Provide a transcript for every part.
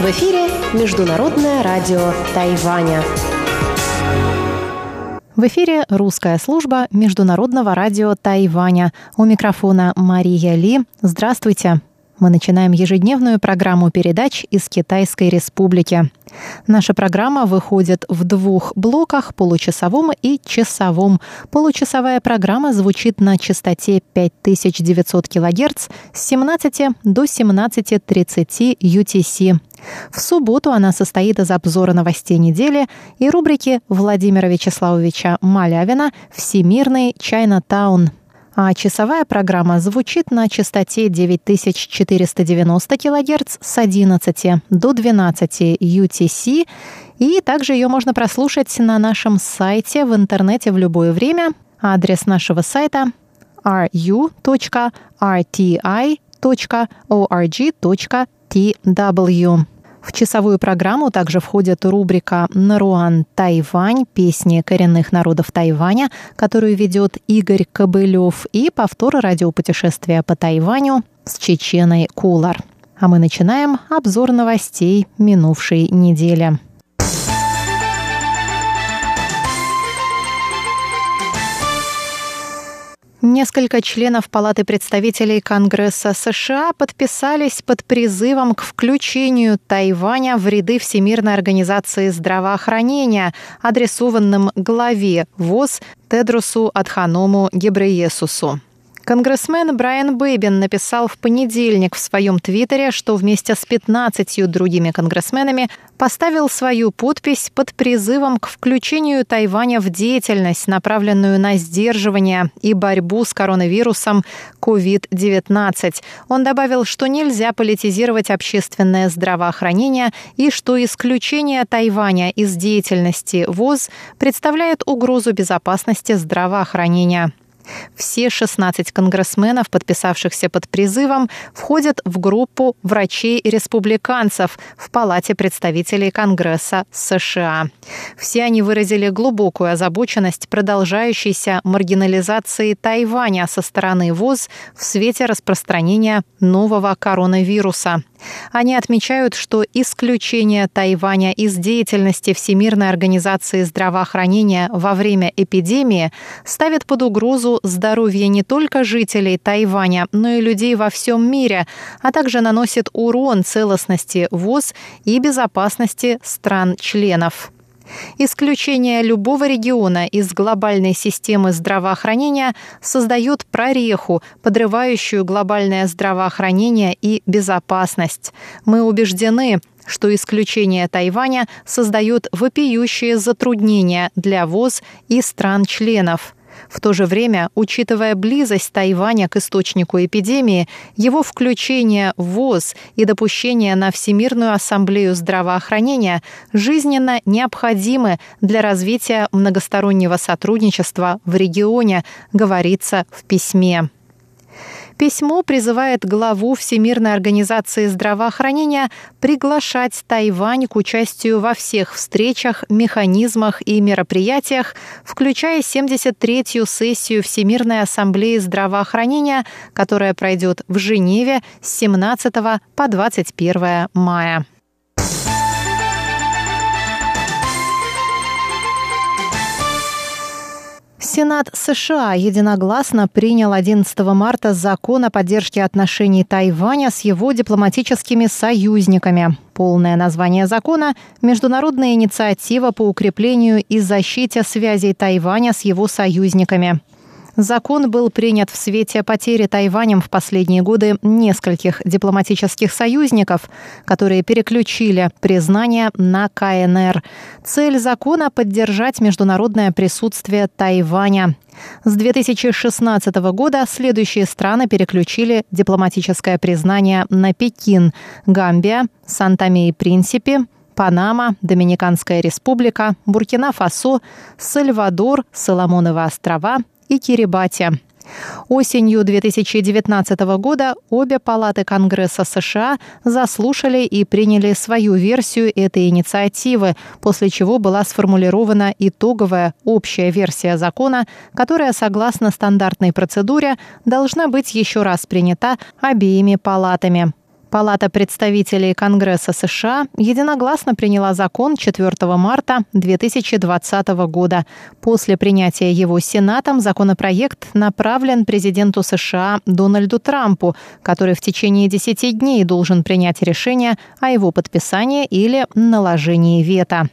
В эфире Международное радио Тайваня. В эфире русская служба Международного радио Тайваня. У микрофона Мария Ли. Здравствуйте. Мы начинаем ежедневную программу передач из Китайской Республики. Наша программа выходит в двух блоках – получасовом и часовом. Получасовая программа звучит на частоте 5900 кГц с 17 до 17.30 UTC. В субботу она состоит из обзора новостей недели и рубрики Владимира Вячеславовича Малявина «Всемирный Чайна-таун» а часовая программа звучит на частоте 9490 кГц с 11 до 12 UTC, и также ее можно прослушать на нашем сайте в интернете в любое время. Адрес нашего сайта ru.rti.org.tw. В часовую программу также входит рубрика «Наруан Тайвань. Песни коренных народов Тайваня», которую ведет Игорь Кобылев, и повтор радиопутешествия по Тайваню с Чеченой Кулар. А мы начинаем обзор новостей минувшей недели. Несколько членов Палаты представителей Конгресса США подписались под призывом к включению Тайваня в ряды Всемирной организации здравоохранения, адресованным главе ВОЗ Тедрусу Адханому Гебреесусу. Конгрессмен Брайан Бэйбин написал в понедельник в своем твиттере, что вместе с 15 другими конгрессменами поставил свою подпись под призывом к включению Тайваня в деятельность, направленную на сдерживание и борьбу с коронавирусом COVID-19. Он добавил, что нельзя политизировать общественное здравоохранение и что исключение Тайваня из деятельности ВОЗ представляет угрозу безопасности здравоохранения. Все 16 конгрессменов, подписавшихся под призывом, входят в группу врачей-республиканцев в Палате представителей Конгресса США. Все они выразили глубокую озабоченность продолжающейся маргинализации Тайваня со стороны ВОЗ в свете распространения нового коронавируса. Они отмечают, что исключение Тайваня из деятельности Всемирной организации здравоохранения во время эпидемии ставит под угрозу здоровье не только жителей Тайваня, но и людей во всем мире, а также наносит урон целостности ВОЗ и безопасности стран-членов. Исключение любого региона из глобальной системы здравоохранения создает прореху, подрывающую глобальное здравоохранение и безопасность. Мы убеждены, что исключение Тайваня создает вопиющие затруднения для ВОЗ и стран-членов – в то же время, учитывая близость Тайваня к источнику эпидемии, его включение в ВОЗ и допущение на Всемирную ассамблею здравоохранения жизненно необходимы для развития многостороннего сотрудничества в регионе, говорится в письме. Письмо призывает главу Всемирной организации здравоохранения приглашать Тайвань к участию во всех встречах, механизмах и мероприятиях, включая 73-ю сессию Всемирной ассамблеи здравоохранения, которая пройдет в Женеве с 17 по 21 мая. Сенат США единогласно принял 11 марта закон о поддержке отношений Тайваня с его дипломатическими союзниками. Полное название закона – Международная инициатива по укреплению и защите связей Тайваня с его союзниками. Закон был принят в свете потери Тайванем в последние годы нескольких дипломатических союзников, которые переключили признание на КНР. Цель закона – поддержать международное присутствие Тайваня. С 2016 года следующие страны переключили дипломатическое признание на Пекин, Гамбия, Санта-Ме и Принципе, Панама, Доминиканская республика, Буркина-Фасо, Сальвадор, Соломоновы острова, и Кирибати. Осенью 2019 года обе палаты Конгресса США заслушали и приняли свою версию этой инициативы, после чего была сформулирована итоговая общая версия закона, которая, согласно стандартной процедуре, должна быть еще раз принята обеими палатами. Палата представителей Конгресса США единогласно приняла закон 4 марта 2020 года. После принятия его Сенатом законопроект направлен президенту США Дональду Трампу, который в течение 10 дней должен принять решение о его подписании или наложении вето.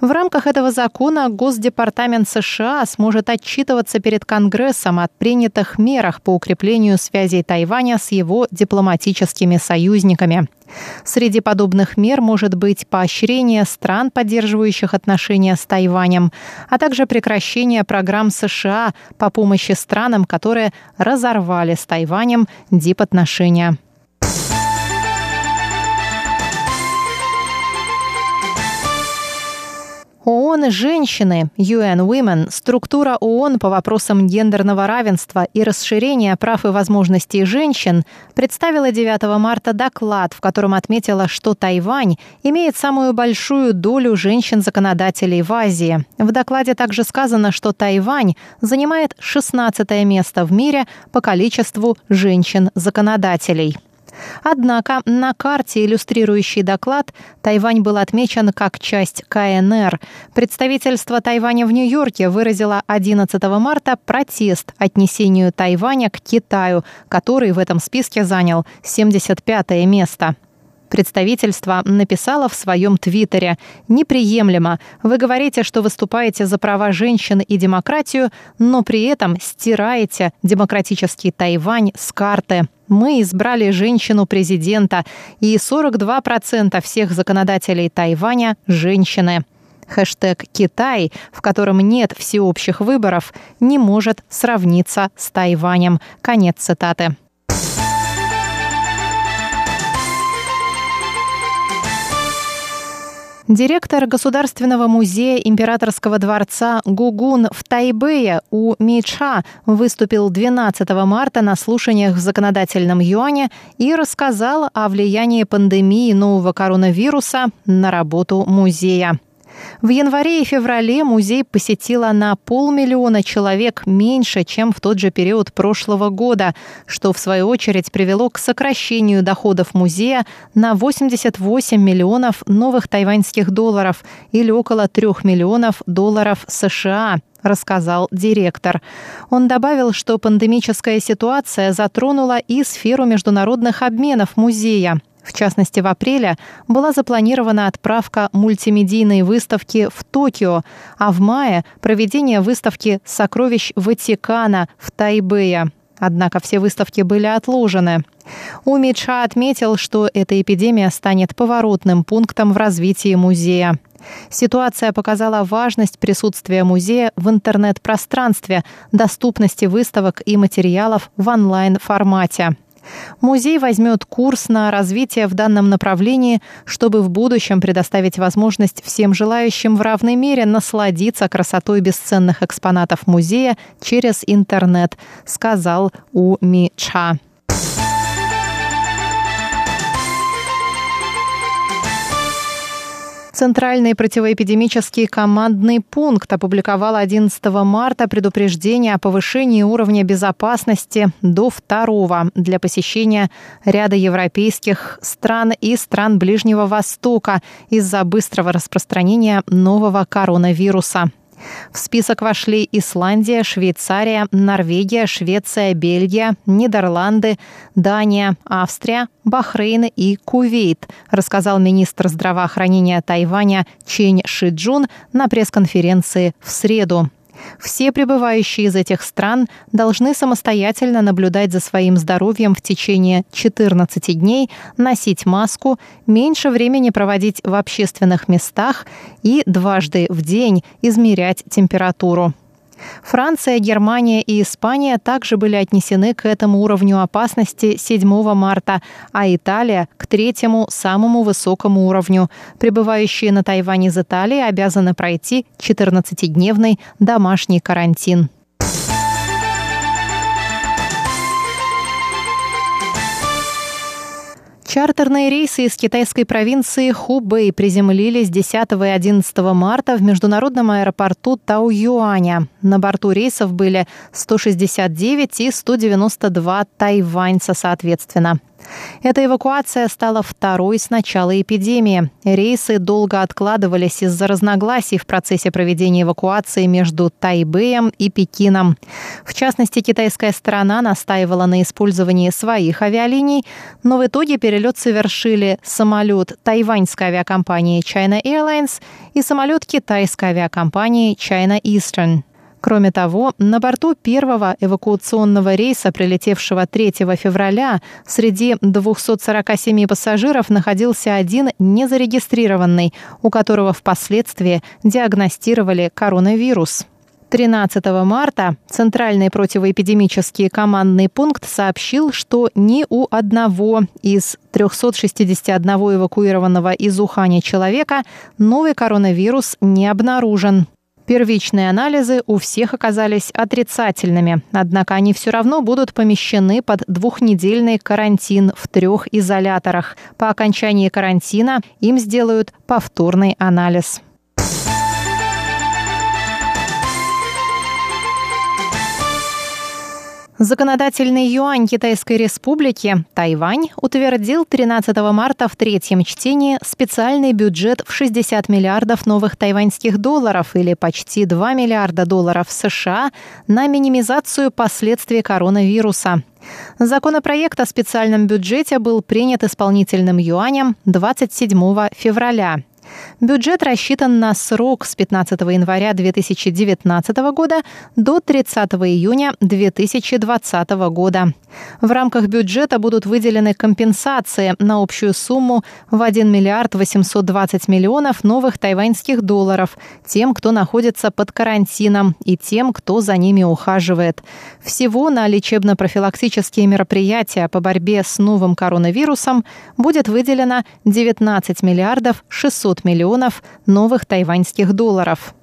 В рамках этого закона Госдепартамент США сможет отчитываться перед Конгрессом о принятых мерах по укреплению связей Тайваня с его дипломатическими союзниками. Среди подобных мер может быть поощрение стран, поддерживающих отношения с Тайванем, а также прекращение программ США по помощи странам, которые разорвали с Тайванем дипотношения. ООН «Женщины» UN Women, структура ООН по вопросам гендерного равенства и расширения прав и возможностей женщин, представила 9 марта доклад, в котором отметила, что Тайвань имеет самую большую долю женщин-законодателей в Азии. В докладе также сказано, что Тайвань занимает 16 место в мире по количеству женщин-законодателей. Однако на карте, иллюстрирующей доклад, Тайвань был отмечен как часть КНР. Представительство Тайваня в Нью-Йорке выразило 11 марта протест отнесению Тайваня к Китаю, который в этом списке занял 75 место. Представительство написало в своем твиттере «Неприемлемо. Вы говорите, что выступаете за права женщин и демократию, но при этом стираете демократический Тайвань с карты. Мы избрали женщину-президента, и 42% всех законодателей Тайваня – женщины». Хэштег «Китай», в котором нет всеобщих выборов, не может сравниться с Тайванем. Конец цитаты. Директор Государственного музея Императорского дворца Гугун в Тайбэе У Мича выступил 12 марта на слушаниях в законодательном юане и рассказал о влиянии пандемии нового коронавируса на работу музея. В январе и феврале музей посетило на полмиллиона человек меньше, чем в тот же период прошлого года, что в свою очередь привело к сокращению доходов музея на 88 миллионов новых тайваньских долларов или около 3 миллионов долларов США рассказал директор. Он добавил, что пандемическая ситуация затронула и сферу международных обменов музея. В частности, в апреле была запланирована отправка мультимедийной выставки в Токио, а в мае – проведение выставки «Сокровищ Ватикана» в Тайбэе. Однако все выставки были отложены. Умича отметил, что эта эпидемия станет поворотным пунктом в развитии музея. Ситуация показала важность присутствия музея в интернет-пространстве, доступности выставок и материалов в онлайн-формате. Музей возьмет курс на развитие в данном направлении, чтобы в будущем предоставить возможность всем желающим в равной мере насладиться красотой бесценных экспонатов музея через интернет, сказал У Ча. Центральный противоэпидемический командный пункт опубликовал 11 марта предупреждение о повышении уровня безопасности до второго для посещения ряда европейских стран и стран Ближнего Востока из-за быстрого распространения нового коронавируса. В список вошли Исландия, Швейцария, Норвегия, Швеция, Бельгия, Нидерланды, Дания, Австрия, Бахрейн и Кувейт, рассказал министр здравоохранения Тайваня Чень Шиджун на пресс-конференции в среду. Все прибывающие из этих стран должны самостоятельно наблюдать за своим здоровьем в течение 14 дней, носить маску, меньше времени проводить в общественных местах и дважды в день измерять температуру. Франция, Германия и Испания также были отнесены к этому уровню опасности 7 марта, а Италия – к третьему, самому высокому уровню. Прибывающие на Тайвань из Италии обязаны пройти 14-дневный домашний карантин. Чартерные рейсы из китайской провинции Хубэй приземлились 10 и 11 марта в международном аэропорту Тау-Юаня. На борту рейсов были 169 и 192 тайваньца соответственно. Эта эвакуация стала второй с начала эпидемии. Рейсы долго откладывались из-за разногласий в процессе проведения эвакуации между Тайбэем и Пекином. В частности, китайская сторона настаивала на использовании своих авиалиний, но в итоге перелет совершили самолет тайваньской авиакомпании China Airlines и самолет китайской авиакомпании China Eastern. Кроме того, на борту первого эвакуационного рейса, прилетевшего 3 февраля, среди 247 пассажиров находился один незарегистрированный, у которого впоследствии диагностировали коронавирус. 13 марта Центральный противоэпидемический командный пункт сообщил, что ни у одного из 361 эвакуированного из Уханя человека новый коронавирус не обнаружен. Первичные анализы у всех оказались отрицательными, однако они все равно будут помещены под двухнедельный карантин в трех изоляторах. По окончании карантина им сделают повторный анализ. Законодательный юань Китайской Республики Тайвань утвердил 13 марта в третьем чтении специальный бюджет в 60 миллиардов новых тайваньских долларов или почти 2 миллиарда долларов США на минимизацию последствий коронавируса. Законопроект о специальном бюджете был принят исполнительным юанем 27 февраля. Бюджет рассчитан на срок с 15 января 2019 года до 30 июня 2020 года. В рамках бюджета будут выделены компенсации на общую сумму в 1 миллиард 820 миллионов новых тайваньских долларов тем, кто находится под карантином и тем, кто за ними ухаживает. Всего на лечебно-профилактические мероприятия по борьбе с новым коронавирусом будет выделено 19 миллиардов 600 миллионов новых тайваньских долларов.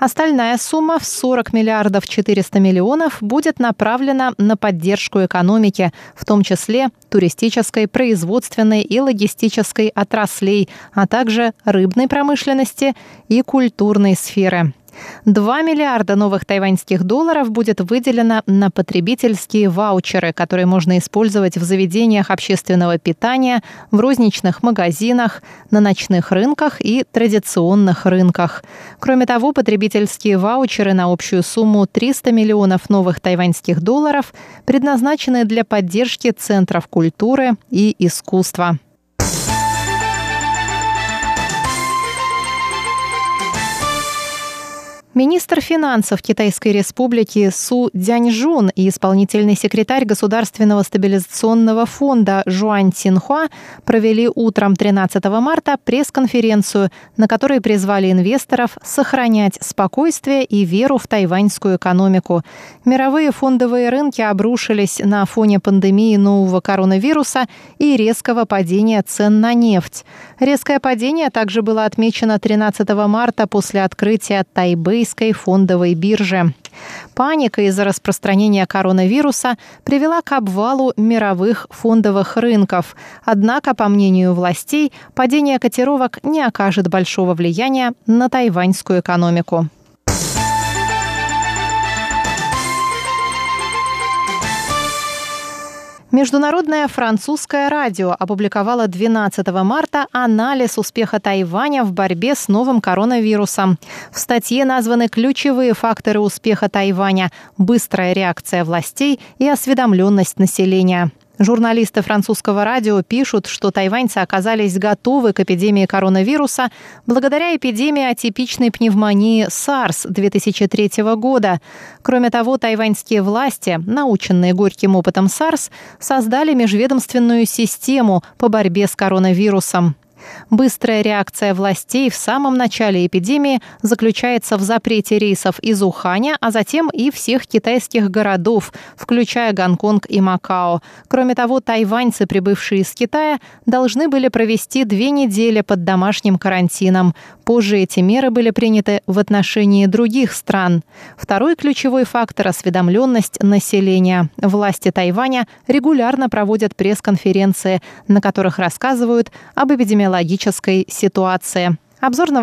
Остальная сумма в 40 миллиардов 400 миллионов будет направлена на поддержку экономики, в том числе туристической, производственной и логистической отраслей, а также рыбной промышленности и культурной сферы. 2 миллиарда новых тайваньских долларов будет выделено на потребительские ваучеры, которые можно использовать в заведениях общественного питания, в розничных магазинах, на ночных рынках и традиционных рынках. Кроме того, потребительские ваучеры на общую сумму 300 миллионов новых тайваньских долларов предназначены для поддержки центров культуры и искусства. Министр финансов Китайской Республики Су Дяньжун и исполнительный секретарь Государственного стабилизационного фонда Жуань Цинхуа провели утром 13 марта пресс-конференцию, на которой призвали инвесторов сохранять спокойствие и веру в тайваньскую экономику. Мировые фондовые рынки обрушились на фоне пандемии нового коронавируса и резкого падения цен на нефть. Резкое падение также было отмечено 13 марта после открытия Тайбэй Тайбэйской фондовой бирже. Паника из-за распространения коронавируса привела к обвалу мировых фондовых рынков. Однако, по мнению властей, падение котировок не окажет большого влияния на тайваньскую экономику. Международное французское радио опубликовало 12 марта анализ успеха Тайваня в борьбе с новым коронавирусом. В статье названы ключевые факторы успеха Тайваня – быстрая реакция властей и осведомленность населения. Журналисты французского радио пишут, что тайваньцы оказались готовы к эпидемии коронавируса благодаря эпидемии атипичной пневмонии SARS 2003 года. Кроме того, тайваньские власти, наученные горьким опытом SARS, создали межведомственную систему по борьбе с коронавирусом. Быстрая реакция властей в самом начале эпидемии заключается в запрете рейсов из Уханя, а затем и всех китайских городов, включая Гонконг и Макао. Кроме того, тайваньцы, прибывшие из Китая, должны были провести две недели под домашним карантином. Позже эти меры были приняты в отношении других стран. Второй ключевой фактор – осведомленность населения. Власти Тайваня регулярно проводят пресс-конференции, на которых рассказывают об эпидемиологической ситуации. Обзор новостей